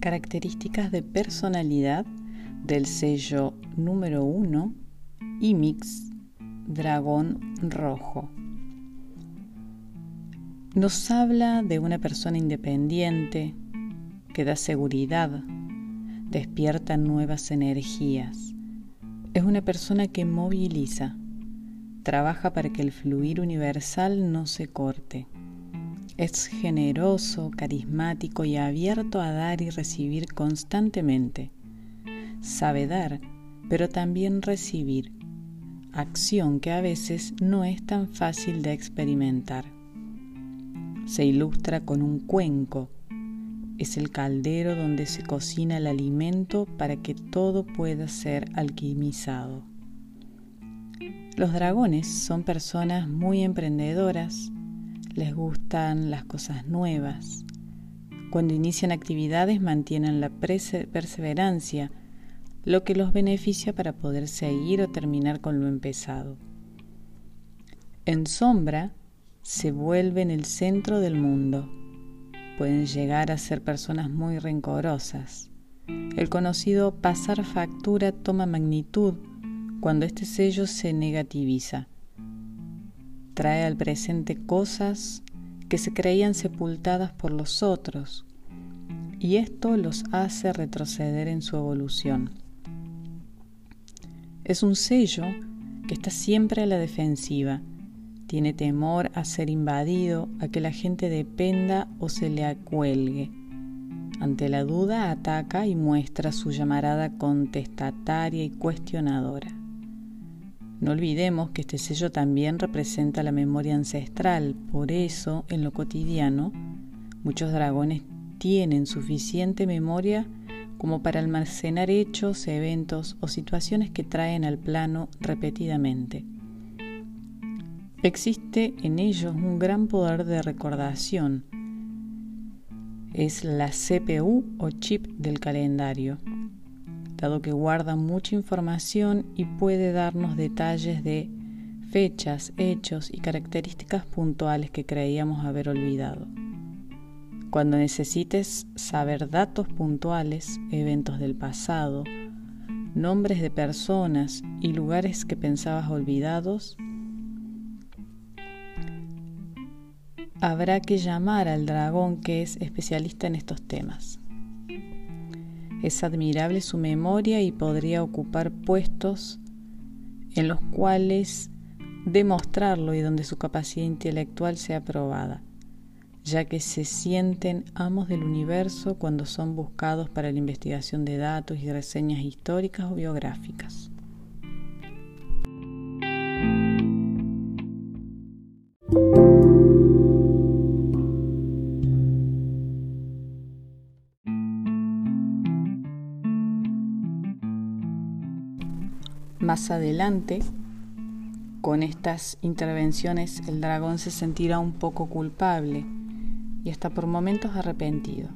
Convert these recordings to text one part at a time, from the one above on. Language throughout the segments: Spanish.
Características de personalidad del sello número 1 IMIX Dragón Rojo. Nos habla de una persona independiente que da seguridad, despierta nuevas energías. Es una persona que moviliza, trabaja para que el fluir universal no se corte. Es generoso, carismático y abierto a dar y recibir constantemente. Sabe dar, pero también recibir, acción que a veces no es tan fácil de experimentar. Se ilustra con un cuenco. Es el caldero donde se cocina el alimento para que todo pueda ser alquimizado. Los dragones son personas muy emprendedoras, les gustan las cosas nuevas. Cuando inician actividades mantienen la perseverancia, lo que los beneficia para poder seguir o terminar con lo empezado. En sombra, se vuelven el centro del mundo. Pueden llegar a ser personas muy rencorosas. El conocido pasar factura toma magnitud cuando este sello se negativiza trae al presente cosas que se creían sepultadas por los otros y esto los hace retroceder en su evolución. Es un sello que está siempre a la defensiva, tiene temor a ser invadido, a que la gente dependa o se le acuelgue. Ante la duda ataca y muestra su llamarada contestataria y cuestionadora. No olvidemos que este sello también representa la memoria ancestral, por eso en lo cotidiano muchos dragones tienen suficiente memoria como para almacenar hechos, eventos o situaciones que traen al plano repetidamente. Existe en ellos un gran poder de recordación. Es la CPU o chip del calendario dado que guarda mucha información y puede darnos detalles de fechas, hechos y características puntuales que creíamos haber olvidado. Cuando necesites saber datos puntuales, eventos del pasado, nombres de personas y lugares que pensabas olvidados, habrá que llamar al dragón que es especialista en estos temas. Es admirable su memoria y podría ocupar puestos en los cuales demostrarlo y donde su capacidad intelectual sea probada, ya que se sienten amos del universo cuando son buscados para la investigación de datos y reseñas históricas o biográficas. Más adelante, con estas intervenciones, el dragón se sentirá un poco culpable y hasta por momentos arrepentido.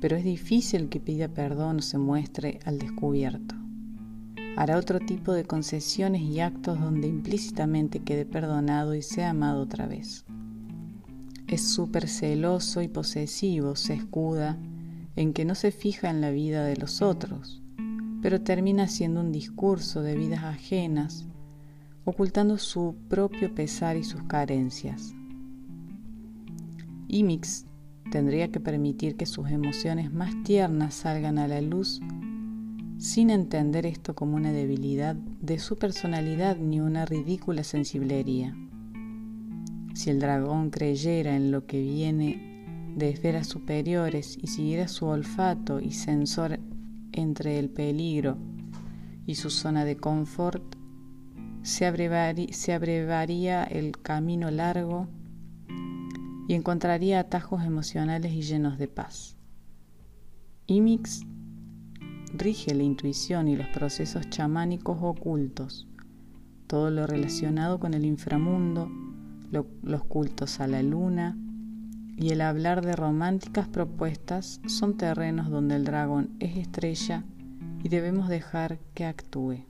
Pero es difícil que pida perdón o se muestre al descubierto. Hará otro tipo de concesiones y actos donde implícitamente quede perdonado y sea amado otra vez. Es súper celoso y posesivo, se escuda en que no se fija en la vida de los otros pero termina siendo un discurso de vidas ajenas, ocultando su propio pesar y sus carencias. Imix tendría que permitir que sus emociones más tiernas salgan a la luz sin entender esto como una debilidad de su personalidad ni una ridícula sensiblería. Si el dragón creyera en lo que viene de esferas superiores y siguiera su olfato y sensor entre el peligro y su zona de confort, se, abrevaría el camino largo y encontraría atajos emocionales y llenos de paz. Imix rige la intuición y los procesos chamánicos ocultos, todo lo relacionado con el inframundo, los cultos a la luna, y el hablar de románticas propuestas son terrenos donde el dragón es estrella y debemos dejar que actúe.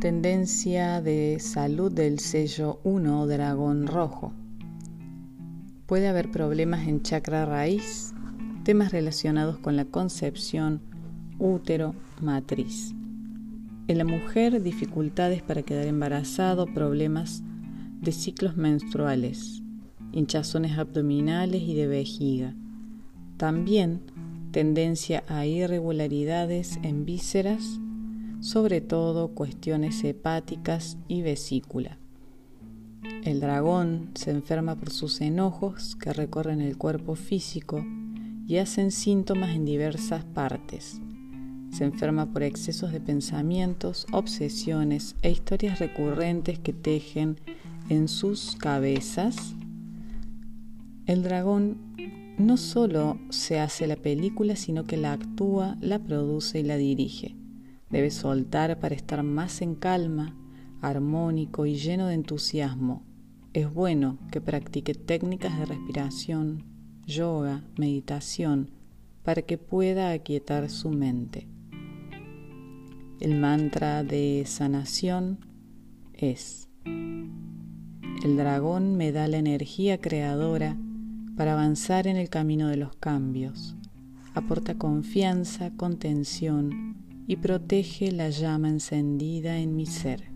Tendencia de salud del sello 1 Dragón Rojo. Puede haber problemas en chakra raíz, temas relacionados con la concepción, útero, matriz. En la mujer, dificultades para quedar embarazado, problemas de ciclos menstruales, hinchazones abdominales y de vejiga. También tendencia a irregularidades en vísceras, sobre todo cuestiones hepáticas y vesícula. El dragón se enferma por sus enojos que recorren el cuerpo físico y hacen síntomas en diversas partes. Se enferma por excesos de pensamientos, obsesiones e historias recurrentes que tejen en sus cabezas. El dragón no solo se hace la película, sino que la actúa, la produce y la dirige. Debe soltar para estar más en calma, armónico y lleno de entusiasmo. Es bueno que practique técnicas de respiración, yoga, meditación, para que pueda aquietar su mente. El mantra de sanación es, el dragón me da la energía creadora para avanzar en el camino de los cambios, aporta confianza, contención y protege la llama encendida en mi ser.